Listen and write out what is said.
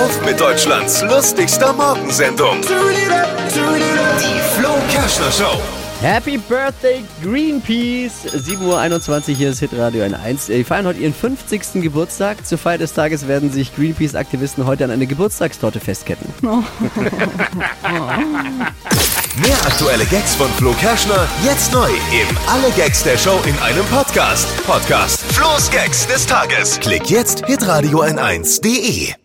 Auf mit Deutschlands lustigster Morgensendung. Die Flo Kerschner Show. Happy Birthday Greenpeace! 7.21 Uhr, hier ist Hitradio N1. Äh, die feiern heute ihren 50. Geburtstag. Zur Feier des Tages werden sich Greenpeace-Aktivisten heute an eine Geburtstagstorte festketten. Oh. Mehr aktuelle Gags von Flo Kerschner jetzt neu im Alle Gags der Show in einem Podcast. Podcast Flo's Gags des Tages. Klick jetzt hitradio n1.de.